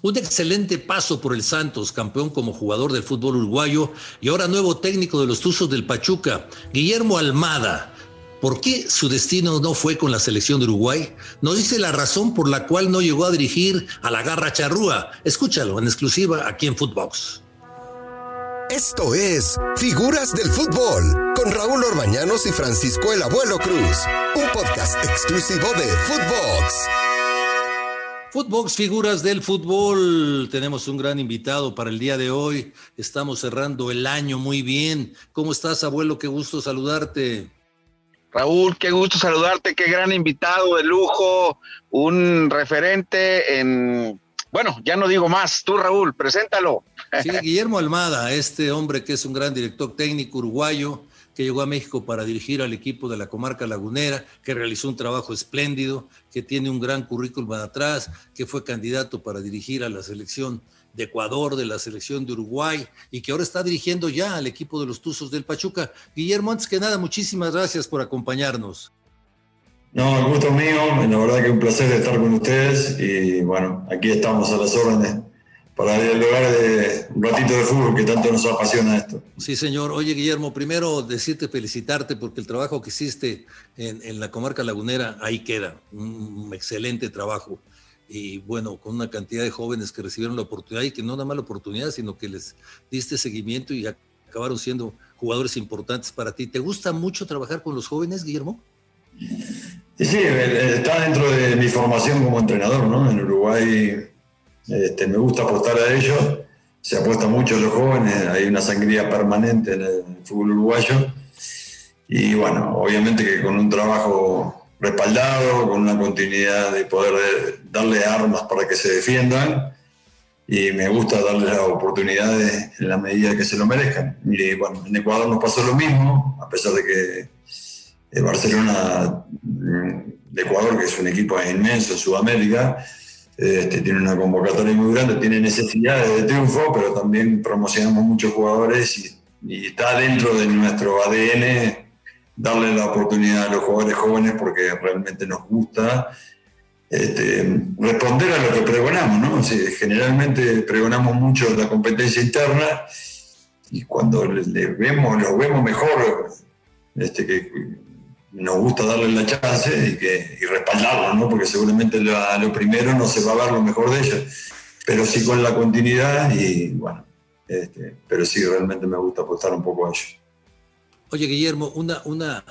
Un excelente paso por el Santos, campeón como jugador del fútbol uruguayo y ahora nuevo técnico de los Tuzos del Pachuca, Guillermo Almada. ¿Por qué su destino no fue con la selección de Uruguay? Nos dice la razón por la cual no llegó a dirigir a la Garra Charrúa. Escúchalo en exclusiva aquí en Footbox. Esto es Figuras del Fútbol con Raúl Orbañanos y Francisco el Abuelo Cruz, un podcast exclusivo de Footbox. Footbox, figuras del fútbol. Tenemos un gran invitado para el día de hoy. Estamos cerrando el año muy bien. ¿Cómo estás, abuelo? Qué gusto saludarte. Raúl, qué gusto saludarte, qué gran invitado de lujo, un referente en, bueno, ya no digo más, tú Raúl, preséntalo. Sí, Guillermo Almada, este hombre que es un gran director técnico uruguayo, que llegó a México para dirigir al equipo de la comarca lagunera, que realizó un trabajo espléndido, que tiene un gran currículum atrás, que fue candidato para dirigir a la selección de Ecuador, de la selección de Uruguay y que ahora está dirigiendo ya al equipo de los Tuzos del Pachuca. Guillermo, antes que nada, muchísimas gracias por acompañarnos. No, el gusto mío, la verdad que un placer estar con ustedes y bueno, aquí estamos a las órdenes para dialogar de un ratito de fútbol que tanto nos apasiona esto. Sí, señor. Oye, Guillermo, primero decirte, felicitarte porque el trabajo que hiciste en, la comarca lagunera, ahí queda. Un excelente trabajo. Y bueno, con una cantidad de jóvenes que recibieron la oportunidad y que no nada más la oportunidad, sino que les diste seguimiento y acabaron siendo jugadores importantes para ti. ¿Te gusta mucho trabajar con los jóvenes, Guillermo? Sí, está dentro de mi formación como entrenador, ¿no? En Uruguay este, me gusta apostar a ellos, se apuesta mucho a los jóvenes, hay una sangría permanente en el fútbol uruguayo. Y bueno, obviamente que con un trabajo respaldado, con una continuidad de poder darle armas para que se defiendan. Y me gusta darles las oportunidades en la medida que se lo merezcan. Y bueno, en Ecuador nos pasó lo mismo, a pesar de que eh, Barcelona mm, de Ecuador, que es un equipo inmenso en Sudamérica, este, tiene una convocatoria muy grande, tiene necesidades de triunfo, pero también promocionamos muchos jugadores y, está dentro de nuestro ADN darle la oportunidad a los jugadores jóvenes porque realmente nos gusta este, responder a lo que pregonamos, ¿no? generalmente pregonamos mucho la competencia interna y cuando le, vemos, los vemos mejor, este, que nos gusta darle la chance y, que, y respaldarlo, ¿no? porque seguramente lo primero no se va a ver lo mejor de ellos, pero sí con la continuidad y bueno, este, pero sí realmente me gusta apostar un poco a ellos. Oye, Guillermo, una, una,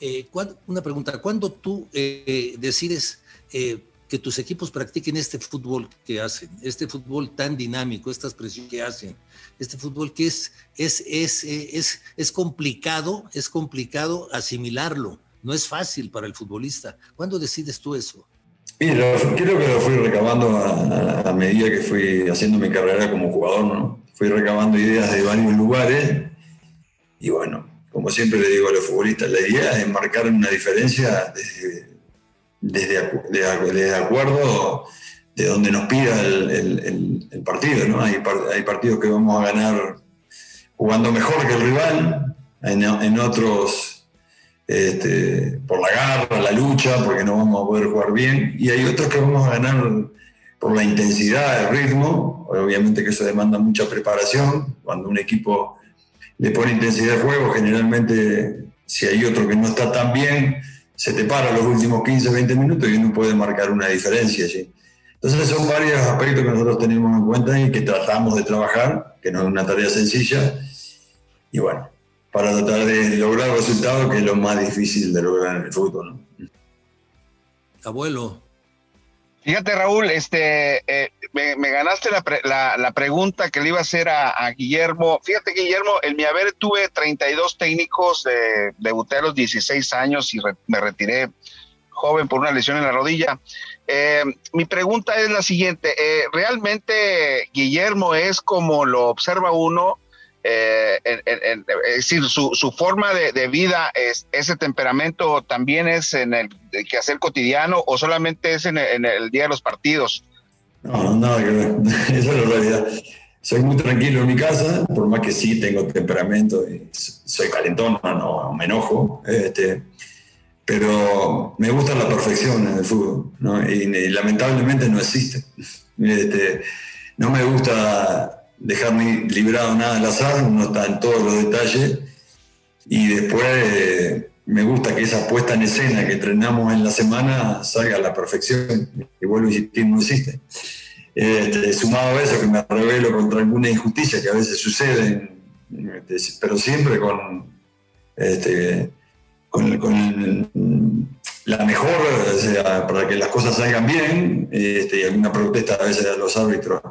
eh, una pregunta. ¿Cuándo tú eh, decides eh, que tus equipos practiquen este fútbol que hacen, este fútbol tan dinámico, estas presiones que hacen, este fútbol que es, es, es, es, es complicado, es complicado asimilarlo, no es fácil para el futbolista. ¿Cuándo decides tú eso? Mira, creo que lo fui recabando a, medida que fui haciendo mi carrera como jugador, ¿no? Fui recabando ideas de varios lugares y bueno, como siempre le digo a los futbolistas, la idea es marcar una diferencia desde desde, de, acuerdo de donde nos pida el, partido. ¿no? Hay, hay, partidos que vamos a ganar jugando mejor que el rival, en, otros este, por la garra, la lucha, porque no vamos a poder jugar bien, y hay otros que vamos a ganar por la intensidad, el ritmo, obviamente que eso demanda mucha preparación, cuando un equipo le pone intensidad de juego, generalmente si hay otro que no está tan bien, se te para los últimos 15, 20 minutos y uno puede marcar una diferencia allí. Entonces son varios aspectos que nosotros tenemos en cuenta y que tratamos de trabajar, que no es una tarea sencilla. Y bueno, para tratar de lograr resultados, que es lo más difícil de lograr en el fútbol. Abuelo, Fíjate, Raúl, este, eh, me, ganaste la, pregunta que le iba a hacer a, Guillermo. Fíjate, Guillermo, en mi haber tuve 32 técnicos, de, debuté a los 16 años y me retiré joven por una lesión en la rodilla. Eh, mi pregunta es la siguiente, eh, ¿realmente Guillermo es como lo observa uno? Eh, es decir, su, forma de, vida, es, ese temperamento también es en el quehacer cotidiano o solamente es en el, día de los partidos? No, no. Esa es la realidad. Soy muy tranquilo en mi casa, por más que sí tengo temperamento y soy calentón, no, me enojo. Este, pero me gusta la perfección en el fútbol, ¿no? y, lamentablemente no existe. Este, no me gusta dejar ni librado nada al azar, uno está en todos los detalles y después eh, me gusta que esa puesta en escena que entrenamos en la semana salga a la perfección y vuelvo a insistir, no existe. Este, sumado a eso que me revelo contra alguna injusticia que a veces sucede, este, pero siempre con, este, con, la mejor, para que las cosas salgan bien, y alguna protesta a veces a los árbitros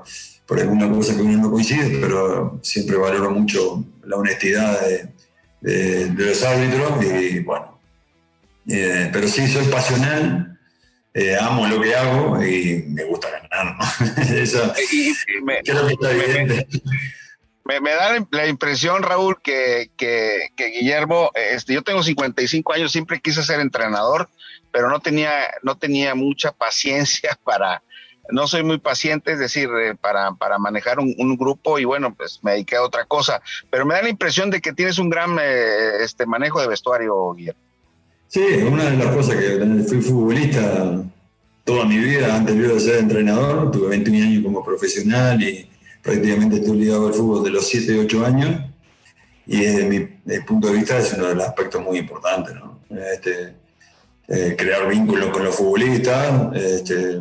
por alguna cosa que uno no coincide, pero siempre valoro mucho la honestidad de, los árbitros y bueno, eh, pero sí, soy pasional, eh, amo lo que hago y me gusta ganar, Eso creo que está evidente me, da la impresión, Raúl, que, Guillermo, este, yo tengo 55 años, siempre quise ser entrenador, pero no tenía, no tenía mucha paciencia para, no soy muy paciente, es decir, eh, para, para manejar un, grupo y bueno, pues me dediqué a otra cosa, pero me da la impresión de que tienes un gran eh, este, manejo de vestuario, Guillermo. Sí, una de las cosas que fui futbolista toda mi vida anterior de ser entrenador, tuve 21 años como profesional y prácticamente estoy ligado al fútbol de los 7, 8 años y desde mi, punto de vista es uno de los aspectos muy importantes, ¿no? Este, eh, crear vínculos con los futbolistas, este,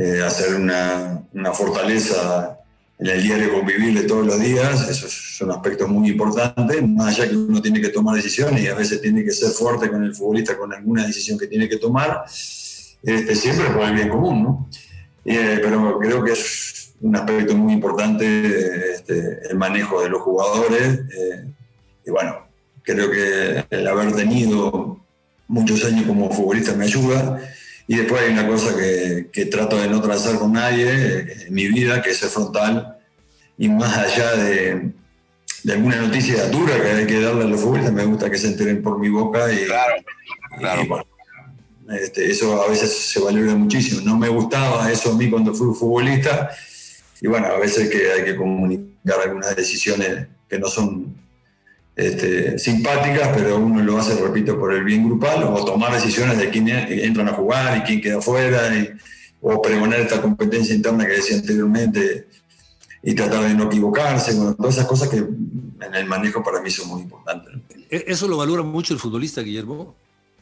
eh, hacer una, una, fortaleza en el diario convivir de todos los días, esos son aspectos muy importantes, más allá que uno tiene que tomar decisiones y a veces tiene que ser fuerte con el futbolista con alguna decisión que tiene que tomar, este, siempre por el bien común, ¿no? Eh, pero creo que es un aspecto muy importante este, el manejo de los jugadores. Eh, y bueno, creo que el haber tenido muchos años como futbolista me ayuda. Y después hay una cosa que, que trato de no trazar con nadie eh, en mi vida, que es ser frontal. Y más allá de, de, alguna noticia dura que hay que darle a los futbolistas, me gusta que se enteren por mi boca. Y, claro, claro. bueno, este, eso a veces se valora muchísimo. No me gustaba eso a mí cuando fui futbolista y bueno, a veces que hay que comunicar algunas decisiones que no son este, simpáticas, pero uno lo hace, repito, por el bien grupal, o tomar decisiones de quién entran a jugar y quién queda fuera, o pregonar esta competencia interna que decía anteriormente, y tratar de no equivocarse, bueno, todas esas cosas que en el manejo para mí son muy importantes. ¿E-, ¿Eso lo valora mucho el futbolista, Guillermo?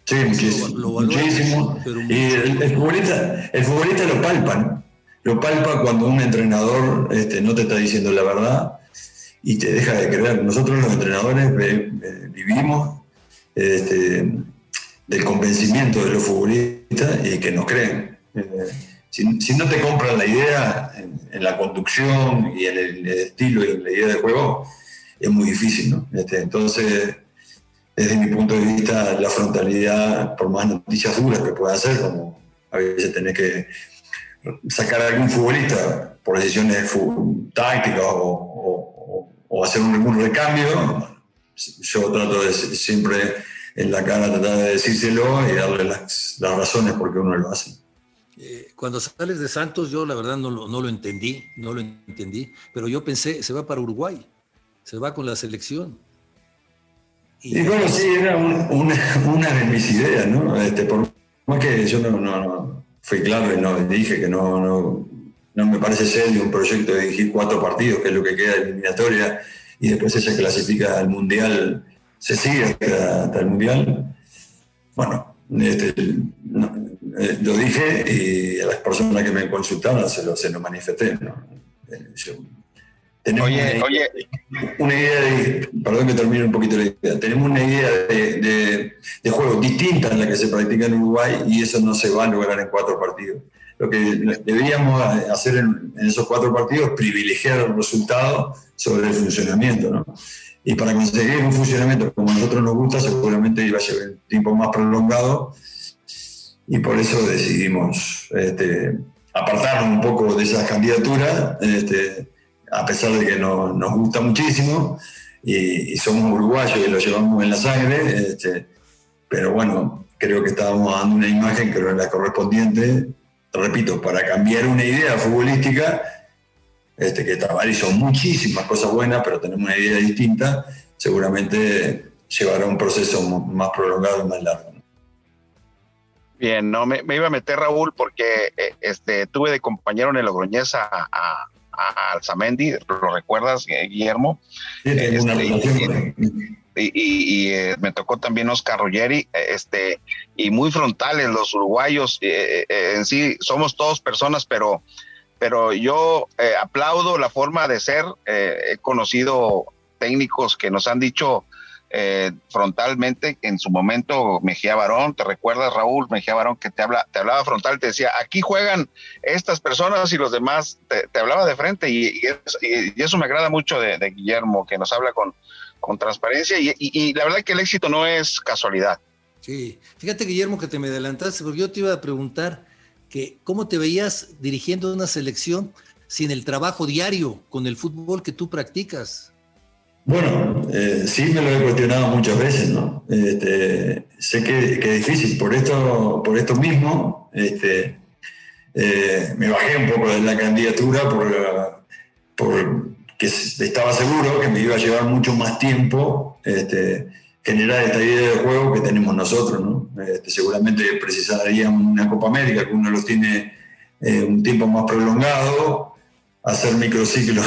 Sí, muchísimo. muchísimo. Y el, futbolista, el futbolista lo palpa, lo palpa cuando un entrenador este, no te está diciendo la verdad y te deja de creer. Nosotros los entrenadores vivimos este, del convencimiento de los futbolistas y que nos creen. Eh, si, no te compran la idea en, la conducción y en el, estilo y en la idea de juego, es muy difícil. Este, entonces, desde mi punto de vista, la frontalidad, por más noticias duras que pueda hacer, como a veces tenés que sacar a algún futbolista por decisiones tácticas o, hacer un, algún recambio, yo trato de siempre en la cara tratar de decírselo y darle las, razones por qué uno lo hace. Eh, cuando sales de Santos, yo la verdad no lo, no lo entendí, no lo entendí, pero yo pensé, se va para Uruguay, se va con la selección. Y, bueno, sí, era una, de mis ideas, ¿no? Este, por más que yo no, no fui claro y no, dije que no, no, no me parece serio un proyecto de dirigir cuatro partidos, que es lo que queda de eliminatoria, y después se clasifica al Mundial, se sigue hasta, el Mundial. Bueno, este, eh, lo dije y a las personas que me consultaron se lo, se lo manifesté. ¿no? Eh, tenemos oye, una, oye. Una idea de, perdón que termine un poquito la idea, tenemos una idea de, de, juego distinta en la que se practica en Uruguay y eso no se va a lograr en cuatro partidos. Lo que deberíamos hacer en, esos cuatro partidos es privilegiar el resultado sobre el funcionamiento. ¿no? Y para conseguir un funcionamiento como a nosotros nos gusta, seguramente iba a llevar un tiempo más prolongado y por eso decidimos este, apartarnos un poco de esa candidatura. Este, a pesar de que nos gusta muchísimo y, somos uruguayos y lo llevamos en la sangre, este, pero bueno, creo que estábamos dando una imagen que no era correspondiente, repito, para cambiar una idea futbolística, este, que y son muchísimas cosas buenas, pero tenemos una idea distinta, seguramente llevará un proceso más prolongado y más largo. Bien, no, me, iba a meter Raúl porque eh, este, tuve de compañero en el Logroñez a, a, Alzamendi, ¿lo recuerdas, Guillermo? Sí, este, y, eh, me tocó también Oscar Ruggeri, este, y muy frontales los uruguayos, eh, eh, en sí somos todos personas, pero, pero yo aplaudo la forma de ser, he conocido técnicos que nos han dicho frontalmente en su momento Mejía Barón, ¿te recuerdas Raúl Mejía Barón que te, habla, te hablaba frontal, te decía, aquí juegan estas personas y los demás, te, hablaba de frente y, eso, me agrada mucho de Guillermo, que nos habla con, con transparencia y, la verdad que el éxito no es casualidad. Sí, fíjate Guillermo que te me adelantaste porque yo te iba a preguntar que cómo te veías dirigiendo una selección sin el trabajo diario con el fútbol que tú practicas. Bueno, eh, sí me lo he cuestionado muchas veces, ¿no? Este, sé que, es difícil, por esto, por esto mismo, este, eh, me bajé un poco de la candidatura por, por que estaba seguro que me iba a llevar mucho más tiempo este, generar esta idea de juego que tenemos nosotros. ¿no? Este, seguramente precisaríamos una Copa América, que uno lo tiene eh, un tiempo más prolongado, hacer microciclos.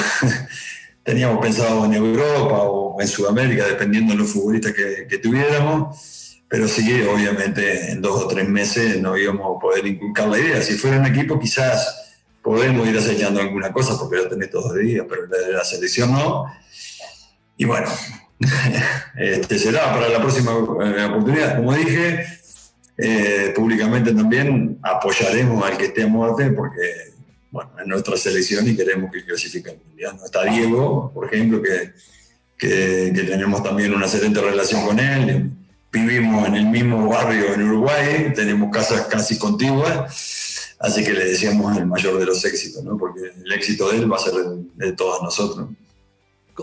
Teníamos pensado en Europa o en Sudamérica, dependiendo de los futbolistas que, que tuviéramos, pero sí, obviamente en dos o tres meses no íbamos a poder inculcar la idea. Si fuera un equipo, quizás podemos ir acechando alguna cosa porque lo tenés todos los días, pero la, la selección no. Y bueno, este será para la próxima eh, oportunidad. Como dije, eh, públicamente también apoyaremos al que esté a muerte porque, bueno, es nuestra selección y queremos que clasifique al mundial. Está Diego, por ejemplo, que, que, que, tenemos también una excelente relación con él. Vivimos en el mismo barrio en Uruguay, tenemos casas casi contiguas Así que le decíamos el mayor de los éxitos, ¿no? porque el éxito de él va a ser de, todos nosotros.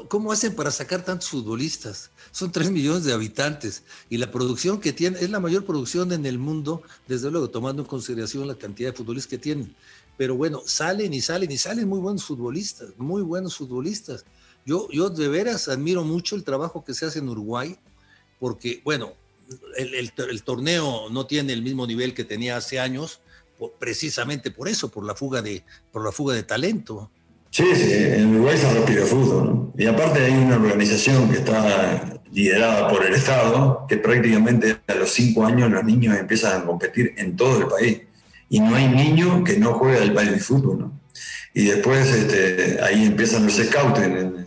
¿Cómo hacen para sacar tantos futbolistas? Son tres millones de habitantes y la producción que tienen es la mayor producción en el mundo, desde luego tomando en consideración la cantidad de futbolistas que tienen. Pero bueno, salen y salen y salen muy buenos futbolistas, muy buenos futbolistas. Yo, yo de veras admiro mucho el trabajo que se hace en Uruguay, porque bueno, el, el torneo no tiene el mismo nivel que tenía hace años, precisamente por eso, por la fuga de, por la fuga de talento. Sí, sí, en Uruguay se respira fútbol. Y aparte hay una organización que está liderada por el Estado, que prácticamente a los cinco años los niños empiezan a competir en todo el país. Y no hay niño que no juegue al baile de fútbol. Y después este, ahí empiezan los scouts en,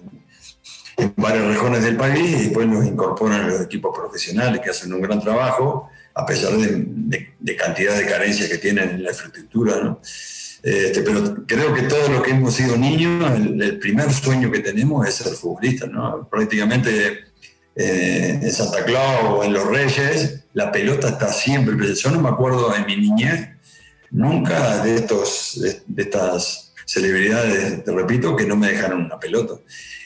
en varias regiones del país y después los incorporan los equipos profesionales que hacen un gran trabajo a pesar de, cantidad de carencias que tienen en la infraestructura, ¿no? Este, pero creo que todos los que hemos sido niños, el, primer sueño que tenemos es ser futbolistas, ¿no? Prácticamente eh, en Santa Claus o en Los Reyes, la pelota está siempre. Yo no me acuerdo en mi niñez nunca de, estos, de, estas celebridades, te repito, que no me dejaron una pelota.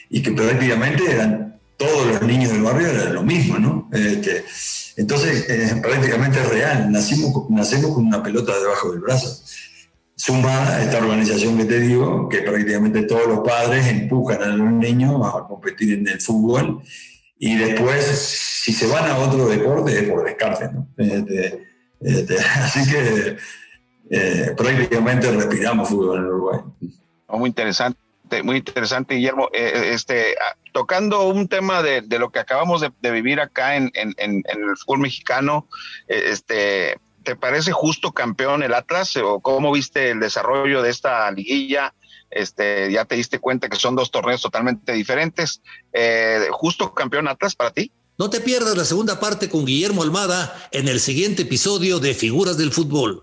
Y que prácticamente eran todos los niños del barrio, era lo mismo, ¿no? Este, entonces, eh, prácticamente es real, nacimos, nacemos con una pelota debajo del brazo. Suma esta organización que te digo, que prácticamente todos los padres empujan a los niños a competir en el fútbol y después, si se van a otro deporte, es por descarte. ¿no? Este, este, así que eh, prácticamente respiramos fútbol en Uruguay. Muy interesante muy interesante, Guillermo. Eh, eh, este, ah, tocando un tema de, lo que acabamos de, vivir acá en, el fútbol mexicano, eh, este, ¿te parece justo campeón el Atlas o cómo viste el desarrollo de esta liguilla? Este, ya te diste cuenta que son dos torneos totalmente diferentes. ¿Justo campeón Atlas para ti? No te pierdas la segunda parte con Guillermo Almada en el siguiente episodio de Figuras del Fútbol.